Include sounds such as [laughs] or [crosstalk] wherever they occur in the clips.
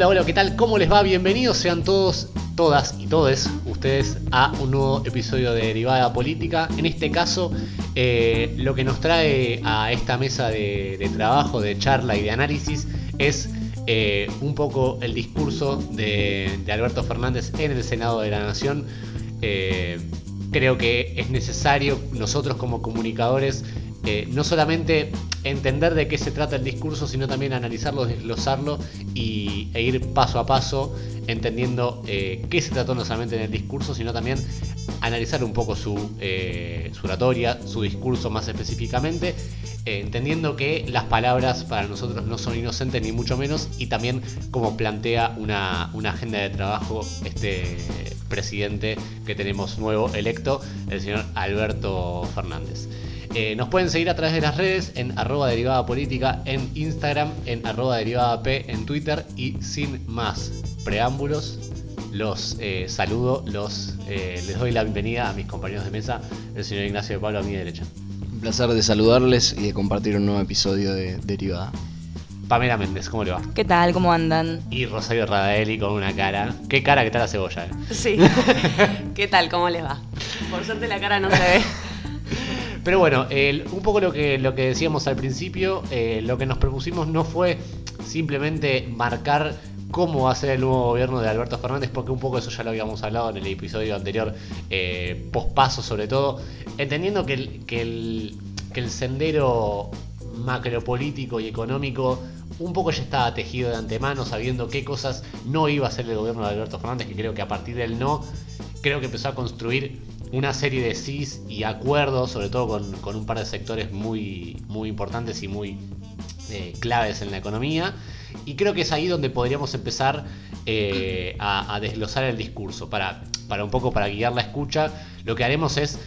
Hola, hola, ¿qué tal? ¿Cómo les va? Bienvenidos sean todos, todas y todes ustedes a un nuevo episodio de Derivada Política. En este caso, eh, lo que nos trae a esta mesa de, trabajo, de charla y de análisis es eh, un poco el discurso de, Alberto Fernández en el Senado de la Nación. Eh, creo que es necesario nosotros como comunicadores no solamente entender de qué se trata el discurso, sino también analizarlo, desglosarlo y, e ir paso a paso entendiendo eh, qué se trató no solamente en el discurso, sino también analizar un poco su, eh, su oratoria, su discurso más específicamente, eh, entendiendo que las palabras para nosotros no son inocentes ni mucho menos, y también cómo plantea una, una agenda de trabajo este presidente que tenemos nuevo electo, el señor Alberto Fernández. Eh, nos pueden seguir a través de las redes en arroba derivada política en Instagram, en arroba derivada P en Twitter y sin más preámbulos, los eh, saludo, los, eh, les doy la bienvenida a mis compañeros de mesa, el señor Ignacio de Pablo a mi derecha. Un placer de saludarles y de compartir un nuevo episodio de Derivada. Pamela Méndez, ¿cómo le va? ¿Qué tal? ¿Cómo andan? Y Rosario Radaeli con una cara. ¿Qué cara que está la cebolla? Sí. [laughs] ¿Qué tal? ¿Cómo les va? Por suerte la cara no se ve. [laughs] Pero bueno, un poco lo que, lo que decíamos al principio, eh, lo que nos propusimos no fue simplemente marcar cómo va a ser el nuevo gobierno de Alberto Fernández, porque un poco eso ya lo habíamos hablado en el episodio anterior, eh, pospaso sobre todo, entendiendo que el, que el, sendero macropolítico y económico un poco ya estaba tejido de antemano, sabiendo qué cosas no iba a hacer el gobierno de Alberto Fernández, que creo que a partir del no, creo que empezó a construir una serie de CIS y acuerdos, sobre todo con, un par de sectores muy, muy importantes y muy eh, claves en la economía. Y creo que es ahí donde podríamos empezar eh, a, desglosar el discurso. Para, para un poco para guiar la escucha, lo que haremos es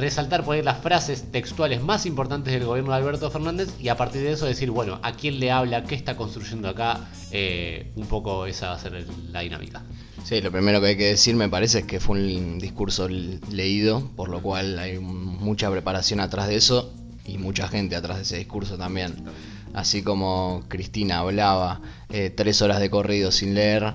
resaltar poner las frases textuales más importantes del gobierno de Alberto Fernández y a partir de eso decir, bueno, a quién le habla, qué está construyendo acá, eh, un poco esa va a ser la dinámica. Sí, lo primero que hay que decir me parece es que fue un discurso leído, por lo cual hay mucha preparación atrás de eso y mucha gente atrás de ese discurso también. Así como Cristina hablaba eh, tres horas de corrido sin leer,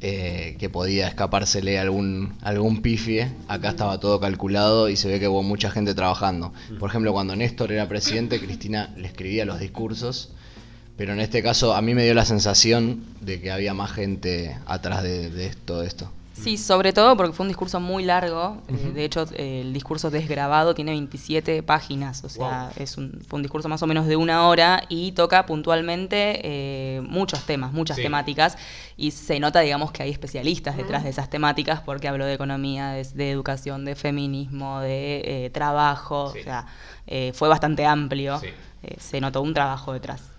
eh, que podía escapársele algún, algún pifie, acá estaba todo calculado y se ve que hubo mucha gente trabajando. Por ejemplo, cuando Néstor era presidente, Cristina le escribía los discursos pero en este caso a mí me dio la sensación de que había más gente atrás de, todo esto. Sí, sobre todo porque fue un discurso muy largo. Eh, de hecho, el discurso desgrabado tiene 27 páginas. O sea, es un, fue un discurso más o menos de una hora y toca puntualmente eh, muchos temas, muchas temáticas. Y se nota, digamos, que hay especialistas detrás de esas temáticas porque habló de economía, de, educación, de feminismo, de eh, trabajo. O sea, fue bastante amplio. se notó un trabajo detrás.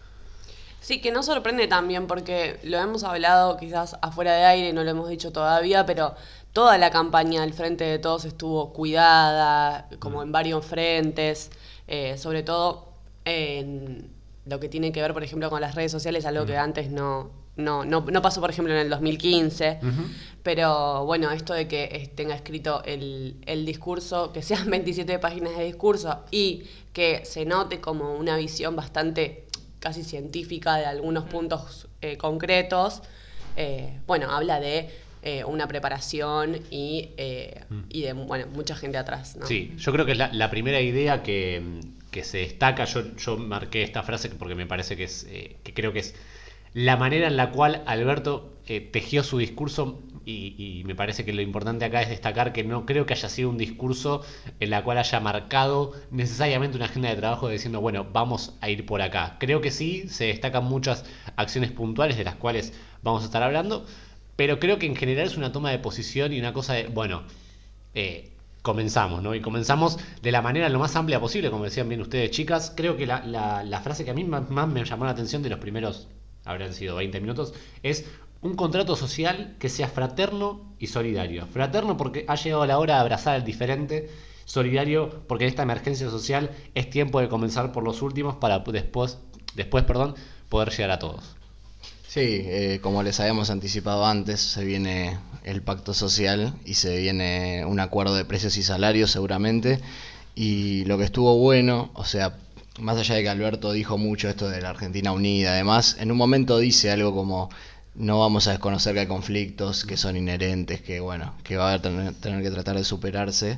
Sí, que no sorprende también porque lo hemos hablado quizás afuera de aire, no lo hemos dicho todavía, pero toda la campaña al frente de todos estuvo cuidada, como en varios frentes, eh, sobre todo en lo que tiene que ver, por ejemplo, con las redes sociales, algo que antes no, no, no, no, pasó, por ejemplo, en el 2015. Pero bueno, esto de que tenga escrito el, el, discurso, que sean [laughs] 27 páginas de discurso y que se note como una visión bastante casi científica de algunos puntos eh, concretos, eh, bueno, habla de eh, una preparación y, mm. y, de bueno, mucha gente atrás. Sí, yo creo que es la, primera idea que, que, se destaca, yo, yo marqué esta frase porque me parece que, es, que creo que es la manera en la cual Alberto tejió su discurso y, me parece que lo importante acá es destacar que no creo que haya sido un discurso en la cual haya marcado necesariamente una agenda de trabajo diciendo, bueno, vamos a ir por acá. Creo que sí, se destacan muchas acciones puntuales de las cuales vamos a estar hablando, pero creo que en general es una toma de posición y una cosa de, bueno, eh, comenzamos, ¿no? Y comenzamos de la manera lo más amplia posible, como decían bien ustedes, chicas. Creo que la, frase que a mí más, más me llamó la atención de los primeros, habrán sido 20 minutos, es un contrato social que sea fraterno y solidario. Fraterno porque ha llegado la hora de abrazar al diferente, solidario porque en esta emergencia social es tiempo de comenzar por los últimos para después, después perdón, poder llegar a todos. Sí, eh, como les habíamos anticipado antes, se viene el pacto social y se viene un acuerdo de precios y salarios seguramente. Y lo que estuvo bueno, o sea, más allá de que Alberto dijo mucho esto de la Argentina unida, además, en un momento dice algo como no vamos a desconocer que hay conflictos que son inherentes, que bueno, que va a tener, tener que tratar de superarse.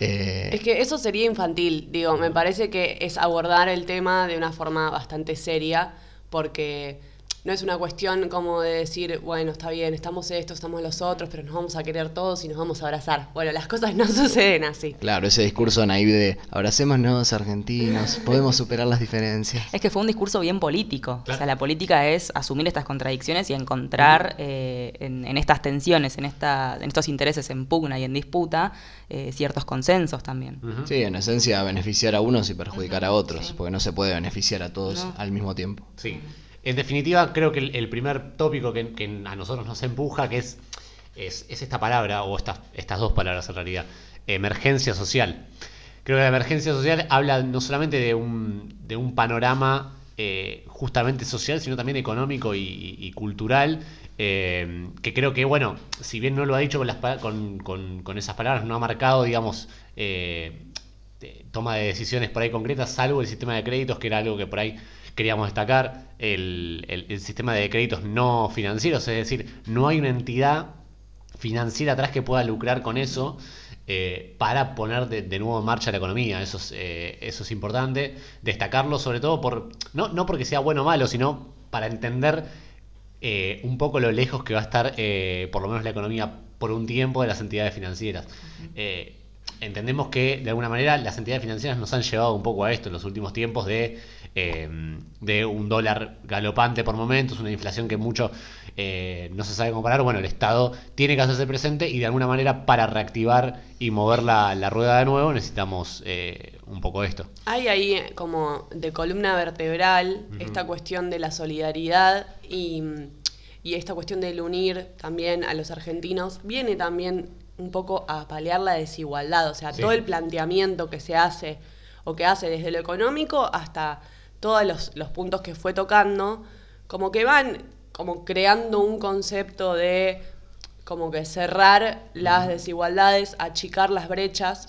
Eh, es que eso sería infantil, digo, me parece que es abordar el tema de una forma bastante seria, porque no es una cuestión como de decir, bueno, está bien, estamos estos, estamos los otros, pero nos vamos a querer todos y nos vamos a abrazar. Bueno, las cosas no [laughs] suceden así. Claro, ese discurso naive de abracémonos argentinos, podemos superar las diferencias. Es que fue un discurso bien político. O sea, la política es asumir estas contradicciones y encontrar eh, en, estas tensiones, en, esta, en estos intereses en pugna y en disputa, eh, ciertos consensos también. Sí, en esencia beneficiar a unos y perjudicar a otros, porque no se puede beneficiar a todos al mismo tiempo. Sí. En definitiva, creo que el, primer tópico que, a nosotros nos empuja, que es, es, esta palabra, o estas, dos palabras en realidad, emergencia social. Creo que la emergencia social habla no solamente de un, de un panorama eh, justamente social, sino también económico y, cultural, eh, que creo que, bueno, si bien no lo ha dicho con, las, con, con, esas palabras, no ha marcado, digamos, eh, toma de decisiones por ahí concretas, salvo el sistema de créditos, que era algo que por ahí queríamos destacar el, sistema de créditos no financieros, es decir, no hay una entidad financiera atrás que pueda lucrar con eso. Eh, para poner de, nuevo en marcha la economía. Eso es, eh, eso es importante. Destacarlo sobre todo por, no, no porque sea bueno o malo, sino para entender eh, un poco lo lejos que va a estar por lo menos la economía por un tiempo de las entidades financieras entendemos que de alguna manera las entidades financieras nos han llevado un poco a esto en los últimos tiempos de, eh, de un dólar galopante por momentos, una inflación que mucho eh, no se sabe comparar. Bueno, el Estado tiene que hacerse presente y de alguna manera para reactivar y mover la, rueda de nuevo necesitamos eh, un poco esto. Hay ahí como de columna vertebral esta cuestión de la solidaridad y, y esta cuestión del unir también a los argentinos. Viene también un poco a paliar la desigualdad, o sea, todo el planteamiento que se hace o que hace desde lo económico hasta todos los, puntos que fue tocando, como que van como creando un concepto de como que cerrar las desigualdades, achicar las brechas.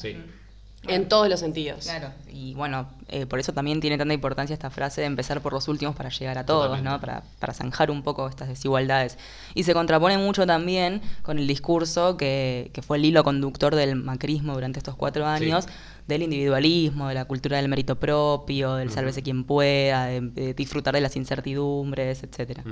En todos los sentidos. Claro, y bueno, eh, por eso también tiene tanta importancia esta frase de empezar por los últimos para llegar a todos, ¿no? Para, para zanjar un poco estas desigualdades. Y se contrapone mucho también con el discurso que, que fue el hilo conductor del macrismo durante estos cuatro años, del individualismo, de la cultura del mérito propio, del sálvese quien pueda, de, disfrutar de las incertidumbres, etcétera.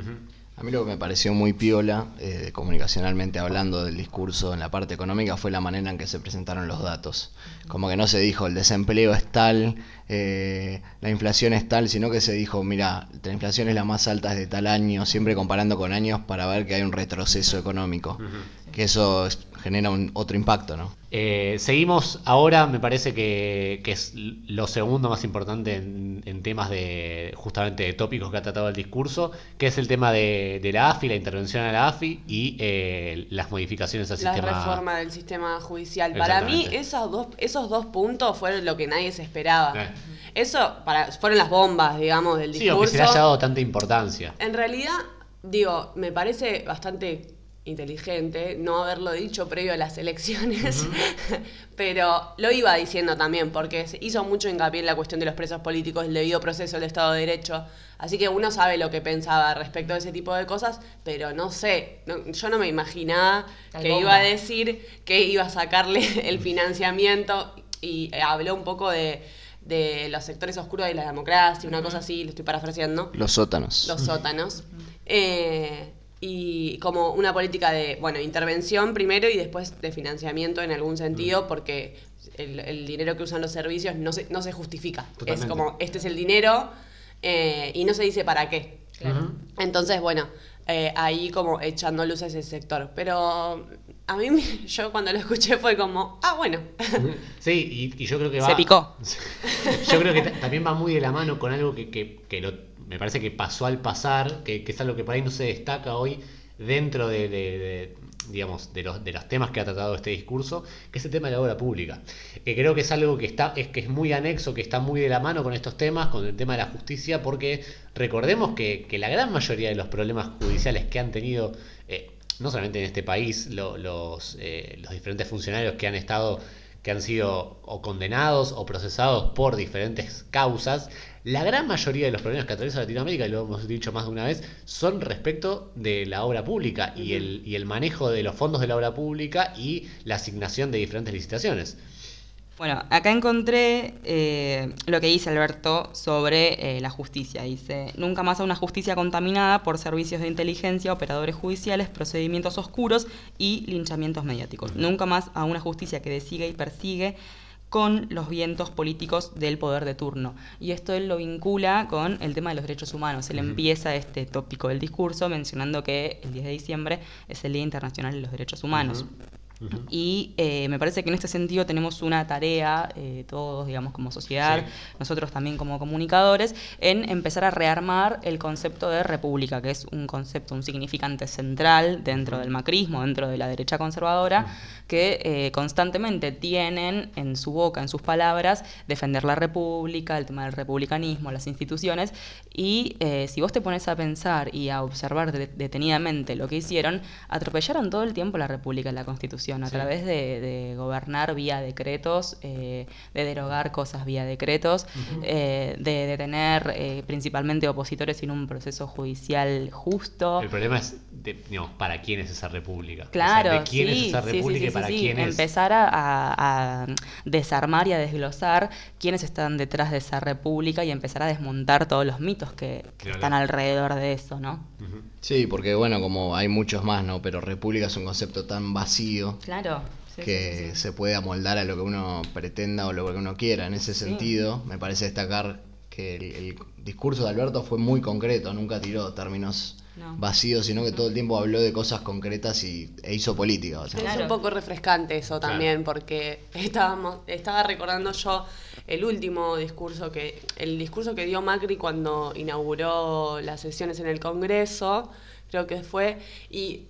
A mí lo que me pareció muy piola, eh, comunicacionalmente hablando del discurso en la parte económica, fue la manera en que se presentaron los datos. Como que no se dijo el desempleo es tal, eh, la inflación es tal, sino que se dijo, mira, la inflación es la más alta desde tal año, siempre comparando con años para ver que hay un retroceso económico. Que eso genera un otro impacto, ¿no? Eh, seguimos ahora, me parece que, es lo segundo más importante en, temas de justamente de tópicos que ha tratado el discurso, que es el tema de, la AFI, la intervención a la AFI y eh, las modificaciones al sistema. La reforma del sistema judicial. Para mí, esos dos, esos dos puntos fueron lo que nadie se esperaba. Eh. Eso para, fueron las bombas, digamos, del discurso. Sí, o que se le haya dado tanta importancia. En realidad, digo, me parece bastante inteligente no haberlo dicho previo a las elecciones, [laughs] pero lo iba diciendo también, porque se hizo mucho hincapié en la cuestión de los presos políticos, el debido proceso del Estado de Derecho, así que uno sabe lo que pensaba respecto a ese tipo de cosas, pero no sé, yo no me imaginaba que iba a decir que iba a sacarle [laughs] el financiamiento y habló un poco de de los sectores oscuros de la democracia, una cosa así, lo estoy parafraseando. Los sótanos. Los sótanos. Eh, y como una política de, bueno, intervención primero y después de financiamiento en algún sentido, porque el, dinero que usan los servicios no se, no se justifica. Es como, este es el dinero eh, y no se dice para qué. Entonces, bueno, eh, ahí como echando luz a ese sector. Pero a mí, [laughs] yo cuando lo escuché fue como, ah, bueno. Sí, y, yo creo que va... Se picó. [laughs] Yo creo que también va muy de la mano con algo que, que, que lo me parece que pasó al pasar, que, es algo que por ahí no se destaca hoy dentro de, digamos, de los, de los temas que ha tratado este discurso, que es el tema de la obra pública. Que creo que es algo que está, es que es muy anexo, que está muy de la mano con estos temas, con el tema de la justicia, porque recordemos que, la gran mayoría de los problemas judiciales que han tenido, eh, no solamente en este país, los, eh, los diferentes funcionarios que han estado que han sido o condenados o procesados por diferentes causas, la gran mayoría de los problemas que atraviesa Latinoamérica, y lo hemos dicho más de una vez, son respecto de la obra pública y el, y el manejo de los fondos de la obra pública y la asignación de diferentes licitaciones. Bueno, acá encontré eh, lo que dice Alberto sobre eh, la justicia. Dice, nunca más a una justicia contaminada por servicios de inteligencia, operadores judiciales, procedimientos oscuros y linchamientos mediáticos. Nunca más a una justicia que desigue y persigue con los vientos políticos del poder de turno. Y esto él lo vincula con el tema de los derechos humanos. Él empieza este tópico del discurso mencionando que el 10 de diciembre es el Día Internacional de los Derechos Humanos. Y eh, me parece que en este sentido tenemos una tarea, eh, todos, digamos, como sociedad, nosotros también como comunicadores, en empezar a rearmar el concepto de república, que es un concepto, un significante central dentro del macrismo, dentro de la derecha conservadora, que eh, constantemente tienen en su boca, en sus palabras, defender la república, el tema del republicanismo, las instituciones. Y si vos te pones a pensar y a observar detenidamente lo que hicieron, atropellaron todo el tiempo la república y la constitución a través de, gobernar vía decretos, eh, de derogar cosas vía decretos, eh, de detener eh, principalmente opositores sin un proceso judicial justo. El problema es, ¿para quién es esa república? Claro, ¿de quién es esa república y para quién es? Empezar a, desarmar y a desglosar quiénes están detrás de esa república y empezar a desmontar todos los mitos que, están alrededor de eso, ¿no? Sí, porque bueno, como hay muchos más, ¿no? Pero república es un concepto tan vacío. Claro. que se puede amoldar a lo que uno pretenda o lo que uno quiera. En ese sentido, me parece destacar que el, discurso de Alberto fue muy concreto, nunca tiró términos vacíos, sino que todo el tiempo habló de cosas concretas y, e hizo política. Es un poco refrescante eso también, porque estábamos, estaba recordando yo el último discurso que, el discurso que dio Macri cuando inauguró las sesiones en el Congreso, creo que fue, y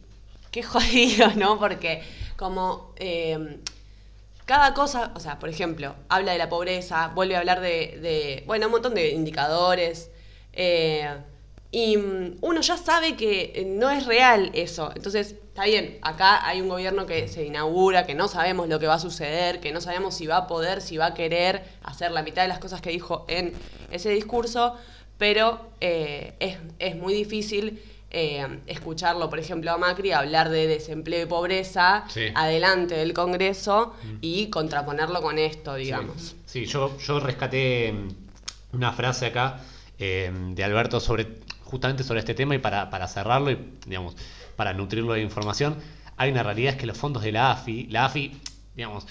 qué [laughs] jodido, ¿no? Porque como eh, cada cosa, o sea, por ejemplo, habla de la pobreza, vuelve a hablar de, bueno, un montón de indicadores, eh, y mm, uno ya sabe que no es real eso. Entonces, está bien, acá hay un gobierno que se inaugura, que no sabemos lo que va a suceder, que no sabemos si va a poder, si va a querer hacer la mitad de las cosas que dijo en ese discurso, pero eh, es, muy difícil eh, escucharlo, por ejemplo, a Macri hablar de desempleo y pobreza adelante del Congreso mm. y contraponerlo con esto, digamos. Sí, yo, yo rescaté una frase acá eh, de Alberto sobre justamente sobre este tema y para, para cerrarlo y, digamos, para nutrirlo de información, hay una realidad es que los fondos de la AFI, la AFI, digamos,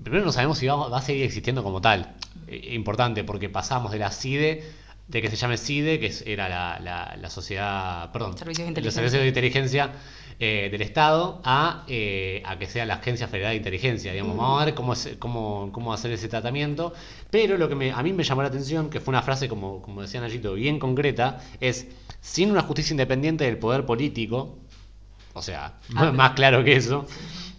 primero no sabemos si va, a seguir existiendo como tal. Eh, importante, porque pasamos de la CIDE, de que se llame CIDE, que era la, la, sociedad, perdón, servicios de los servicios de inteligencia eh, del Estado a, eh, a, que sea la Agencia Federal de Inteligencia. Digamos, vamos a ver cómo, cómo, cómo hacer ese tratamiento. Pero lo que me, a mí me llamó la atención, que fue una frase, como, como decía Nayito, bien concreta, es, sin una justicia independiente del poder político, o sea, ah, [laughs] más claro que eso,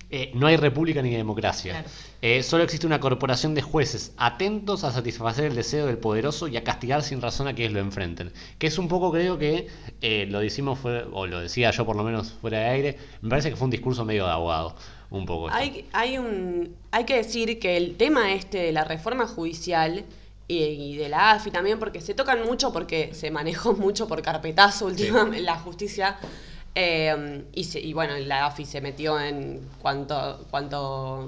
eh, no hay república ni democracia. Eh, solo existe una corporación de jueces atentos a satisfacer el deseo del poderoso y a castigar sin razón a quienes lo enfrenten. Que es un poco, creo que eh, lo decimos, o lo decía yo por lo menos fuera de aire, me parece que fue un discurso medio de abogado. Un poco. Hay, hay, un, hay que decir que el tema este de la reforma judicial y, de la AFI también, porque se tocan mucho, porque se manejó [laughs] mucho por carpetazo últimamente la justicia Em, y, bueno, la AFI se metió en cuanto, cuanto,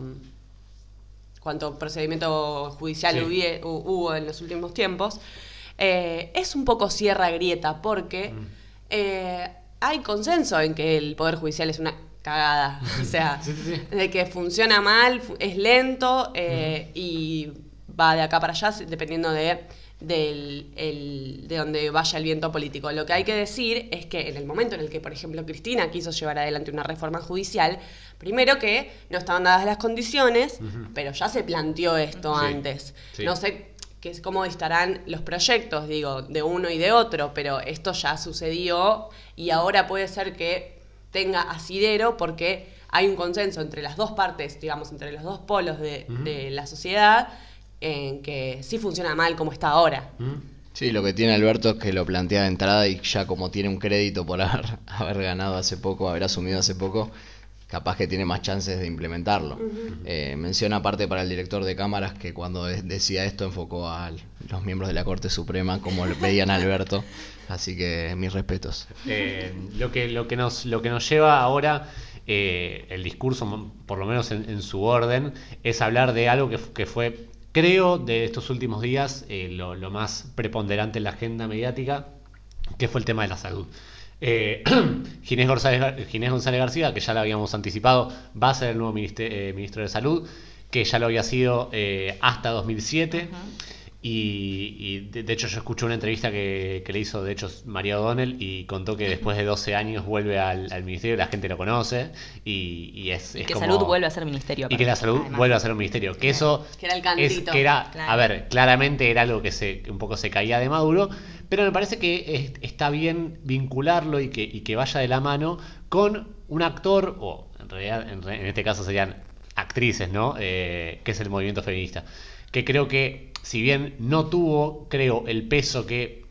cuanto procedimiento judicial hubo en los últimos tiempos. Eh, es un poco cierra grieta porque mm. eh, hay consenso en que el Poder Judicial es una cagada. [laughs] o sea, de que funciona mal, es lento eh, y va de acá para allá dependiendo de del, de donde vaya el viento político. Lo que hay que decir es que en el momento en el que, por ejemplo, Cristina quiso llevar adelante una reforma judicial, primero que no estaban dadas las condiciones, pero ya se planteó esto antes. No sé que cómo estarán los proyectos, digo, de uno y de otro, pero esto ya sucedió y ahora puede ser que tenga asidero porque hay un consenso entre las dos partes, digamos, entre los dos polos de, de la sociedad en que sí funciona mal como está ahora. Mm. Sí, lo que tiene Alberto es que lo plantea de entrada y ya como tiene un crédito por [laughs] haber, haber ganado hace poco, haber asumido hace poco, capaz que tiene más chances de implementarlo. Eh, menciona aparte para el director de cámaras que cuando decía esto enfocó a los miembros de la Corte Suprema como veían a Alberto, [laughs] así que mis respetos. Eh, lo, que, lo, que nos, lo que nos lleva ahora, eh, el discurso, por lo menos en, su orden, es hablar de algo que, que fue, creo, de estos últimos días, lo, lo más preponderante en la agenda mediática, que fue el tema de la salud. Eh, [clears throat] Ginés, González, García, que ya lo habíamos anticipado, va a ser el nuevo eh, ministro de Salud, que ya lo había sido eh, hasta 2007. Y, de, hecho yo escuché una entrevista que, le hizo de hecho María O'Donnell y contó que después de 12 años vuelve al, ministerio, la gente lo conoce y, es, que salud vuelve a ser ministerio. Y que la salud vuelve a ser un ministerio. Que eso que era el cantito. que era, a ver, claramente era algo que se, un poco se caía de Maduro, pero me parece que está bien vincularlo y que, que vaya de la mano con un actor, o en realidad en, este caso serían actrices, ¿no? Eh, que es el movimiento feminista. Que creo que si bien no tuvo, creo, el peso que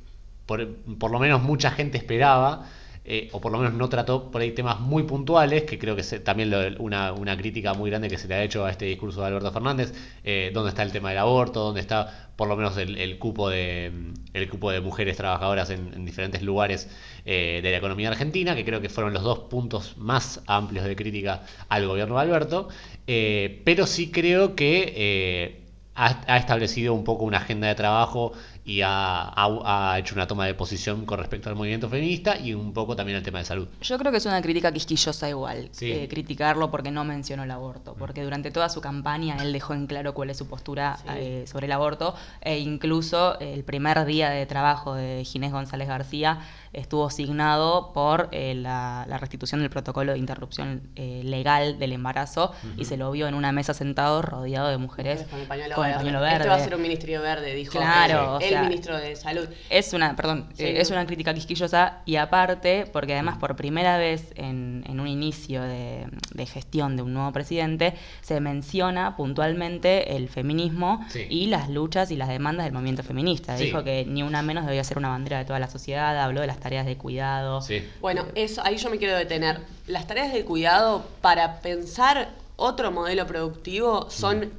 por, lo menos mucha gente esperaba, eh, o por lo menos no trató por ahí temas muy puntuales, que creo que es también una, crítica muy grande que se le ha hecho a este discurso de Alberto Fernández, eh, dónde está el tema del aborto, dónde está por lo menos el, cupo, de, el cupo de mujeres trabajadoras en, diferentes lugares eh, de la economía argentina, que creo que fueron los dos puntos más amplios de crítica al gobierno de Alberto, pero sí creo que ha, establecido un poco una agenda de trabajo y ha, hecho una toma de posición con respecto al movimiento feminista y un poco también al tema de salud. Yo creo que es una crítica quisquillosa igual, eh, criticarlo porque no mencionó el aborto, porque durante toda su campaña él dejó en claro cuál es su postura eh, sobre el aborto e incluso el primer día de trabajo de Ginés González García estuvo signado por eh, la, restitución del protocolo de interrupción legal del embarazo y se lo vio en una mesa sentado rodeado de mujeres con el pañuelo, verde. Este va a ser un ministerio verde, dijo. Claro, ministro de Salud. Es una, perdón, eh, es una crítica quisquillosa y aparte, porque además por primera vez en, un inicio de, gestión de un nuevo presidente, se menciona puntualmente el feminismo y las luchas y las demandas del movimiento feminista. Dijo que ni una menos debía ser una bandera de toda la sociedad, habló de las tareas de cuidado. Bueno, eso, ahí yo me quiero detener. Las tareas de cuidado para pensar otro modelo productivo son,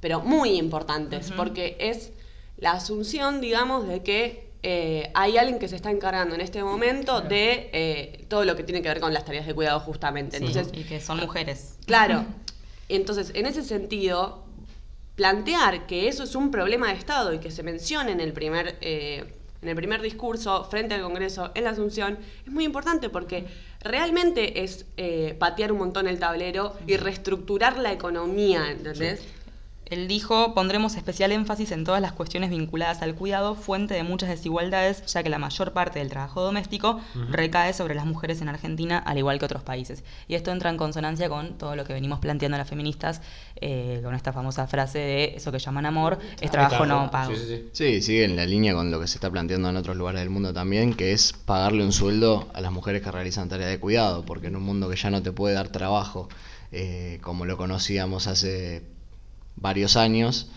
pero muy importantes, porque es la asunción, digamos, de que eh, hay alguien que se está encargando en este momento de eh, todo lo que tiene que ver con las tareas de cuidado justamente. Entonces, y que son mujeres. Claro. Entonces, en ese sentido, plantear que eso es un problema de Estado y que se mencione en el primer, eh, en el primer discurso frente al Congreso en la Asunción es muy importante porque realmente es patear un montón el tablero y reestructurar la economía, ¿entendés? Él dijo, pondremos especial énfasis en todas las cuestiones vinculadas al cuidado, fuente de muchas desigualdades, ya que la mayor parte del trabajo doméstico recae sobre las mujeres en Argentina, al igual que otros países. Y esto entra en consonancia con todo lo que venimos planteando las feministas, eh, con esta famosa frase de eso que llaman amor, es trabajo no pago. Sí, sigue en la línea con lo que se está planteando en otros lugares del mundo también, que es pagarle un sueldo a las mujeres que realizan tareas de cuidado, porque en un mundo que ya no te puede dar trabajo, eh, como lo conocíamos hace varios años,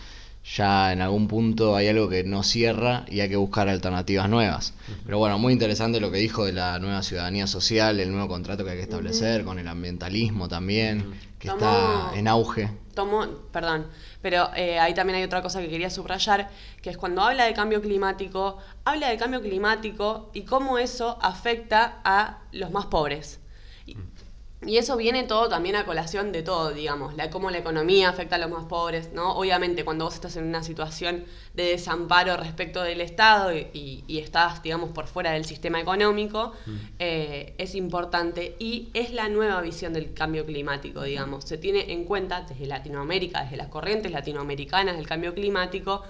ya en algún punto hay algo que no cierra y hay que buscar alternativas nuevas. Pero bueno, muy interesante lo que dijo de la nueva ciudadanía social, el nuevo contrato que hay que establecer, con el ambientalismo también, que está en auge. Tomó, perdón, pero eh, ahí también hay otra cosa que quería subrayar, que es cuando habla de cambio climático, habla de cambio climático y cómo eso afecta a los más pobres. Y eso viene todo también a colación de todo, digamos, la, cómo la economía afecta a los más pobres, ¿no? Obviamente cuando vos estás en una situación de desamparo respecto del Estado y, estás, digamos, por fuera del sistema económico, mm. eh, es importante y es la nueva visión del cambio climático, digamos. Se tiene en cuenta desde Latinoamérica, desde las corrientes latinoamericanas del cambio climático,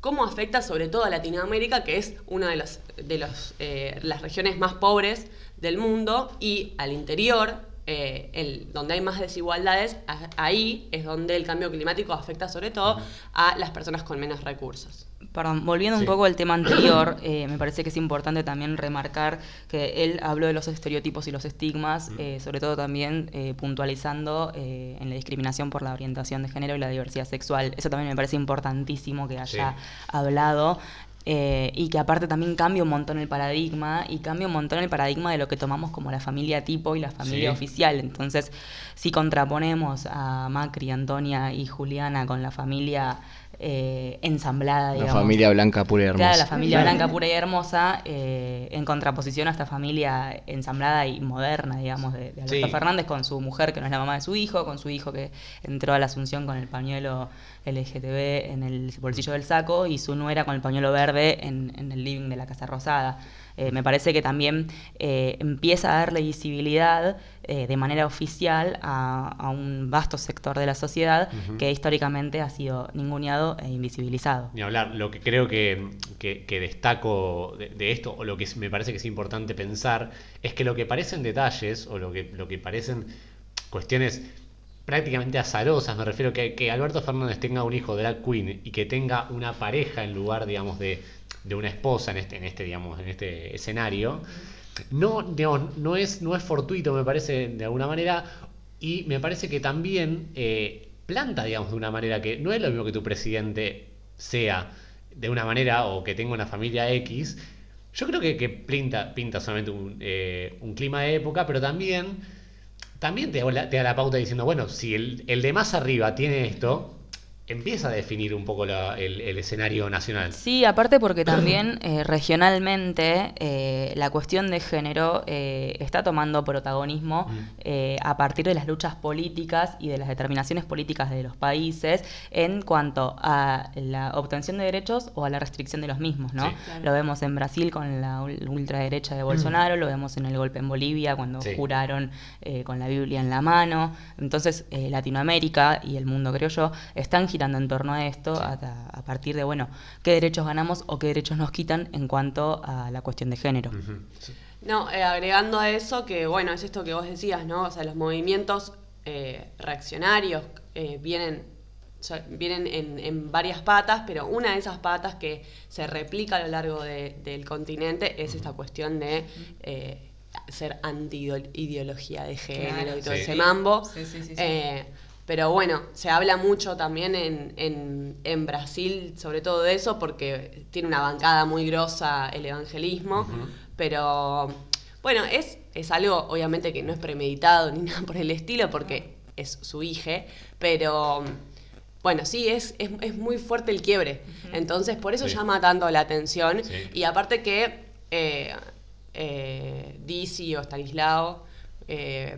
cómo afecta sobre todo a Latinoamérica, que es una de, los, de los, eh, las regiones más pobres del mundo, y al interior eh, el, donde hay más desigualdades, ahí es donde el cambio climático afecta sobre todo a las personas con menos recursos. Perdón, volviendo un poco al tema anterior, eh, me parece que es importante también remarcar que él habló de los estereotipos y los estigmas, eh, sobre todo también puntualizando en la discriminación por la orientación de género y la diversidad sexual. Eso también me parece importantísimo que haya hablado. Eh, y que aparte también cambia un montón el paradigma y cambia un montón el paradigma de lo que tomamos como la familia tipo y la familia Sí. oficial. Entonces, si contraponemos a Macri, Antonia y Juliana con la familia eh, ensamblada, La digamos. familia blanca pura y hermosa. Claro, la familia blanca pura y hermosa, eh, en contraposición a esta familia ensamblada y moderna, digamos, de, de Alberto Sí. Fernández con su mujer que no es la mamá de su hijo, con su hijo que entró a la Asunción con el pañuelo LGTB en el bolsillo del saco y su nuera con el pañuelo verde en, en el living de la Casa Rosada. Eh, me parece que también eh, empieza a darle visibilidad eh, de manera oficial a, a un vasto sector de la sociedad Ujú. que históricamente ha sido ninguneado e invisibilizado. Ni hablar, lo que creo que, que- que destaco de, de esto, o lo que me parece que es importante pensar, es que lo que parecen detalles, o lo que, lo que parecen cuestiones prácticamente azarosas, me refiero que, que Alberto Fernández tenga un hijo drag queen y que tenga una pareja en lugar, digamos, de, de una esposa en este, en este, digamos, en este escenario, no, digamos, no, es, no es fortuito, me parece, de alguna manera, y me parece que también eh, planta, digamos, de una manera que no es lo mismo que tu presidente sea de una manera o que tenga una familia X. Yo creo que, que pinta, pinta solamente un, eh, un clima de época, pero también, también te, da la- te da la pauta diciendo, bueno, si el, el de más arriba tiene esto, empieza a definir un poco la- el, el escenario nacional. Sí, aparte porque también eh, regionalmente eh, la cuestión de género eh, está tomando protagonismo Mm. eh, a partir de las luchas políticas y de las determinaciones políticas de los países en cuanto a la obtención de derechos o a la restricción de los mismos, ¿no? Sí. Claro. Lo vemos en Brasil con la ul- ultraderecha de Bolsonaro, lo vemos en el golpe en Bolivia cuando Sí. juraron eh, con la Biblia en la mano. Entonces, eh, Latinoamérica y el mundo, creo yo, están girando en torno a esto a, a partir de, bueno, qué derechos ganamos o qué derechos nos quitan en cuanto a la cuestión de género. No, eh, agregando a eso que, bueno, es esto que vos decías, ¿no? O sea, los movimientos eh, reaccionarios eh, vienen, o sea, vienen en, en varias patas, pero una de esas patas que se replica a lo largo de- del continente es esta cuestión de eh, ser anti-ideología de género Claro. y todo Sí. ese mambo. Sí, sí, sí, sí. Eh, pero bueno, se habla mucho también en, en- en Brasil sobre todo de eso porque tiene una bancada muy grosa el evangelismo, pero bueno, es, es algo obviamente que no es premeditado ni [laughs] nada por el estilo porque es su hija, pero bueno, sí, es, es, es muy fuerte el quiebre, entonces por eso Sí. llama tanto la atención. Sí. y aparte que eh, eh, Dizzy o Stanislao eh,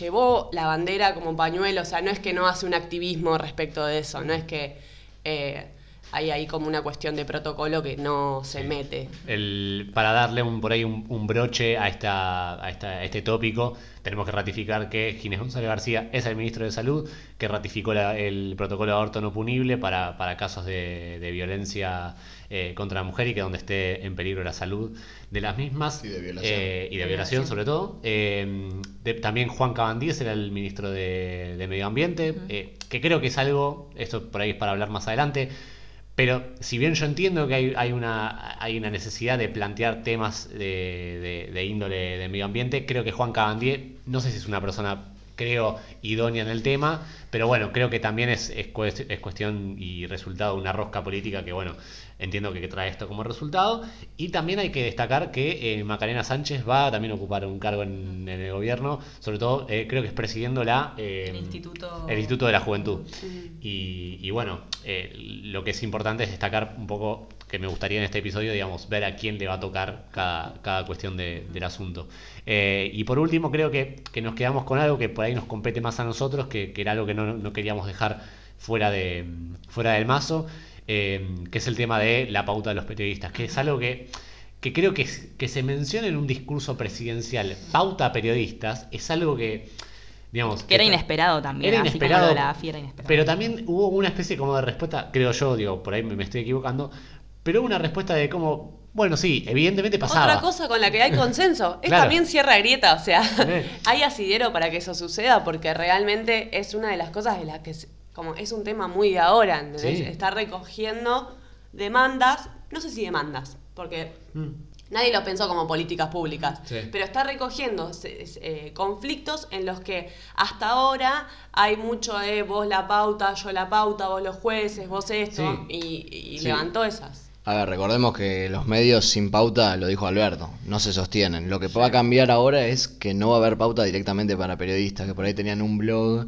llevó la bandera como pañuelo, o sea, no es que no hace un activismo respecto de eso, no es que eh, hay ahí como una cuestión de protocolo que no se Sí. mete. El- para darle un, por ahí un, un broche a, esta, a, esta- a este tópico, tenemos que ratificar que Ginés González García es el ministro de Salud, que ratificó la- el protocolo de aborto no punible para, para casos de, de violencia eh, contra la mujer y que donde esté en peligro la salud de las mismas. Y de violación. eh, y de violación, sobre todo. Eh, de- también Juan Cabandíes era el ministro de, de Medio Ambiente, eh, que creo que es algo, esto por ahí es para hablar más adelante, pero si bien yo entiendo que hay, hay, una, hay una necesidad de plantear temas de, de- de índole de medio ambiente, creo que Juan Cabandier, no sé si es una persona, creo, idónea en el tema, pero bueno, creo que también es, es, cuest- es cuestión y resultado de una rosca política que, bueno, entiendo que trae esto como resultado. Y también hay que destacar que eh, Macarena Sánchez va a también ocupar un cargo en, en el gobierno, sobre todo eh, creo que es presidiendo la... eh, El Instituto- el Instituto de la Juventud. Y, y bueno, lo que es importante es destacar un poco, que me gustaría en este episodio, digamos, ver a quién le va a tocar cada, cada cuestión de- del asunto. Y por último, creo que, que nos quedamos con algo que por ahí nos compete más a nosotros, que, que era algo que no, no queríamos dejar fuera, de, fuera del mazo, eh, que es el tema de la pauta de los periodistas, que es algo que que creo que, es- que se menciona en un discurso presidencial, pauta a periodistas, es algo que, digamos... Que era inesperado también, Era así como inesperado. lo de la AFI era inesperado. Pero también hubo una especie como de respuesta, creo yo, digo, por ahí me, estoy equivocando, pero hubo una respuesta de como, bueno, sí, evidentemente pasaba. Otra cosa con la que hay consenso [laughs] es Claro. también cierra grieta, o sea, [laughs] hay asidero para que eso suceda porque realmente es una de las cosas de las que se- como es un tema muy de ahora, ¿entendés? Sí. Está recogiendo demandas, no sé si demandas, porque Mm. Nadie lo pensó como políticas públicas, Sí. pero está recogiendo eh, conflictos en los que hasta ahora hay mucho de vos la pauta, yo la pauta, vos los jueces, vos esto, Sí. y, levantó esas. A ver, recordemos que los medios sin pauta, lo dijo Alberto, no se sostienen. Lo que va a cambiar ahora es que no va a haber pauta directamente para periodistas, que por ahí tenían un blog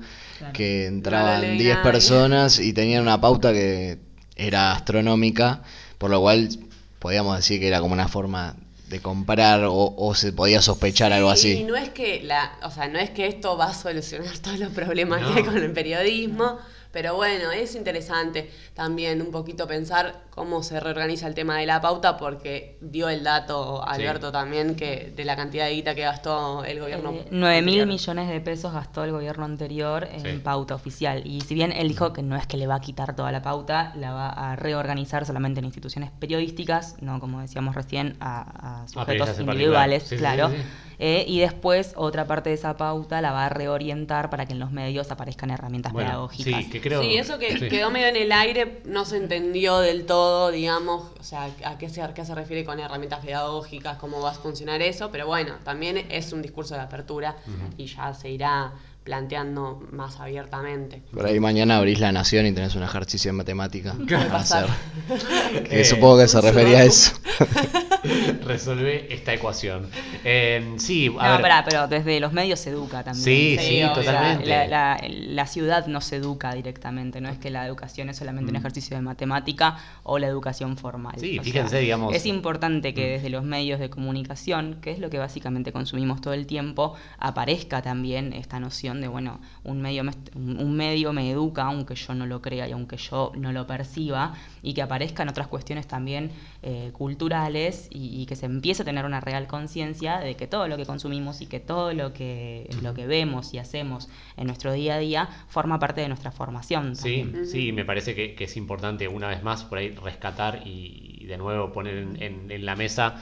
que entraban leí 10 nadie. personas y tenían una pauta que era astronómica, por lo cual podíamos decir que era como una forma de comprar o, o se podía sospechar algo Y así. no es que la, o sea, no es que esto va a solucionar [laughs] todos los problemas No. que hay con el periodismo, pero bueno, es interesante también un poquito pensar cómo se reorganiza el tema de la pauta, porque dio el dato Alberto también que de la cantidad de guita que gastó el gobierno. Eh, 9 mil millones de pesos gastó el gobierno anterior en Sí. pauta oficial. Y si bien él dijo que no es que le va a quitar toda la pauta, la va a reorganizar solamente en instituciones periodísticas, no como decíamos recién, a, a sujetos individuales. Sí, claro. sí, sí. Eh, y después otra parte de esa pauta la va a reorientar para que en los medios aparezcan herramientas Bueno, pedagógicas. sí, que creo. Sí, eso que sí. quedó medio en el aire, no se entendió del todo, digamos, o sea, a qué se, a qué se refiere con herramientas pedagógicas, cómo va a funcionar eso, pero bueno, también es un discurso de apertura y ya se irá planteando más abiertamente. Por ahí mañana abrís la nación y tenés un ejercicio en matemática. Puede para pasar. hacer. [laughs] Que Eh, supongo que se refería a eso. [laughs] Resolver esta ecuación. Eh, sí, a No, ver. pará, pero desde los medios se educa también. Sí, Sí, totalmente. La, la- la ciudad no se educa directamente, no es que la educación es solamente un ejercicio de matemática o la educación formal. Sí, O fíjense, sea, digamos- Es importante que desde los medios de comunicación, que es lo que básicamente consumimos todo el tiempo, aparezca también esta noción de, bueno, un medio me, un un medio me educa aunque yo no lo crea y aunque yo no lo perciba, y que aparezcan otras cuestiones también eh, culturales y, y que se empiece a tener una real conciencia de que todo lo que consumimos y que todo lo que, lo que vemos y hacemos en nuestro día a día forma parte de nuestra formación. Sí, también. sí, me parece que, que es importante una vez más por ahí rescatar y, y de nuevo poner en, en- en la mesa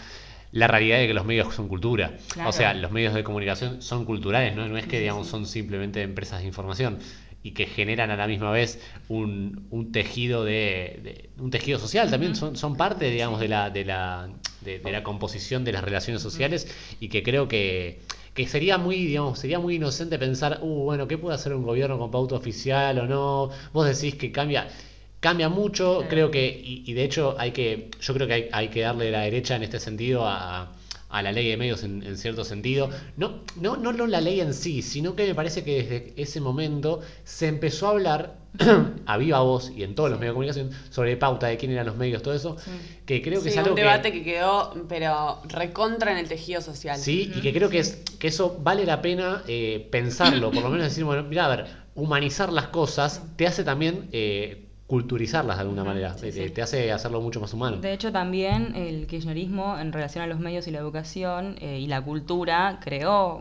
la realidad de que los medios son cultura. Claro. O sea, los medios de comunicación son culturales, ¿no? No es que, digamos, son simplemente empresas de información y que generan a la misma vez un, un tejido de, de- un tejido social también son, son parte digamos de la de la de, de la composición de las relaciones sociales y que creo que que sería muy, digamos, sería muy inocente pensar, uh, bueno, ¿qué puede hacer un gobierno con pauta oficial o no? Vos decís que cambia, cambia mucho, Sí. creo que, y, y de hecho hay que, yo creo que hay, hay que darle la derecha en este sentido a, a la ley de medios en, en cierto sentido. No, no, no la ley en sí, sino que me parece que desde ese momento se empezó a hablar [clears throat] a viva voz y en todos los medios de comunicación sobre pauta de quién eran los medios, todo eso, que creo que Sí, es algo un debate que... quedó, pero recontra en el tejido social. Sí, y que creo que es que eso vale la pena eh, pensarlo, por lo menos decir, bueno, mira, a ver, humanizar las cosas te hace también eh, culturizarlas de alguna manera, Sí, te, sí. te hace hacerlo mucho más humano. De hecho, también el kirchnerismo, en relación a los medios y la educación eh, y la cultura, creó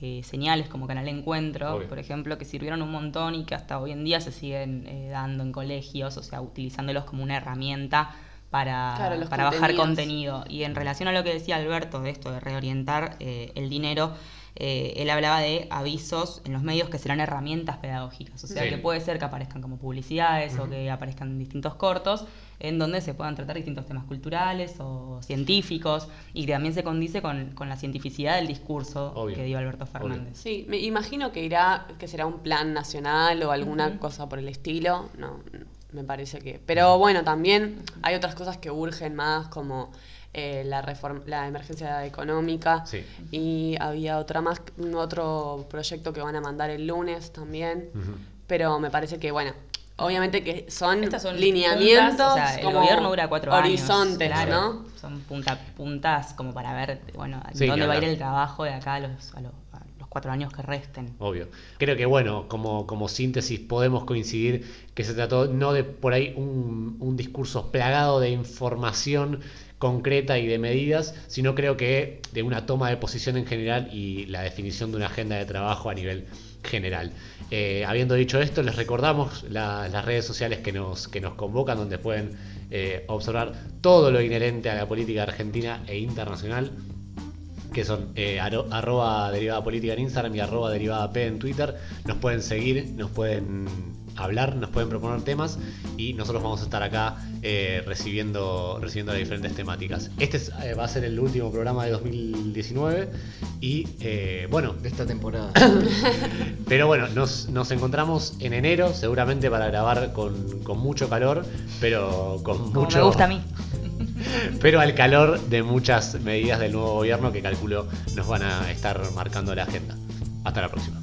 eh, señales como Canal Encuentro, Obvio. por ejemplo, que sirvieron un montón y que hasta hoy en día se siguen eh, dando en colegios, o sea, utilizándolos como una herramienta para, Claro, para bajar contenido. Y en relación a lo que decía Alberto de esto, de reorientar eh, el dinero, eh, él hablaba de avisos en los medios que serán herramientas pedagógicas. O sea, Sí. que puede ser que aparezcan como publicidades o que aparezcan distintos cortos en donde se puedan tratar distintos temas culturales o científicos y que también se condice con, con la cientificidad del discurso Obvio. que dio Alberto Fernández. Sí, me imagino que irá, que será un plan nacional o alguna cosa por el estilo. No, no, me parece que. Pero bueno, también hay otras cosas que urgen más, como eh, la reform- la emergencia económica. Sí. Y había otra más, otro proyecto que van a mandar el lunes también. Pero me parece que, bueno, obviamente que son, Estas son lineamientos, puntas, o sea, el como gobierno dura cuatro horizontes, años. claro. ¿no? Son punta, puntas como para ver, bueno, Sí, dónde va a ir el trabajo de acá a los, a los, a los cuatro años que resten. Obvio. Creo que bueno, como, como síntesis podemos coincidir que se trató no de por ahí un, un discurso plagado de información concreta y de medidas, sino creo que de una toma de posición en general y la definición de una agenda de trabajo a nivel general. Eh, habiendo dicho esto, les recordamos la- las redes sociales que nos, que nos convocan, donde pueden eh, observar todo lo inherente a la política argentina e internacional que son eh, arroba derivada política en Instagram y arroba derivada P en Twitter. Nos pueden seguir, nos pueden hablar, nos pueden proponer temas y nosotros vamos a estar acá eh, recibiendo, recibiendo las diferentes temáticas. Este es, eh, va a ser el último programa de 2019 y eh, bueno, De esta temporada. [laughs] pero bueno, nos, nos encontramos en enero seguramente para grabar con, con mucho calor, pero con Como mucho... me gusta a mí. [laughs] pero al calor de muchas medidas del nuevo gobierno que calculo nos van a estar marcando la agenda. Hasta la próxima.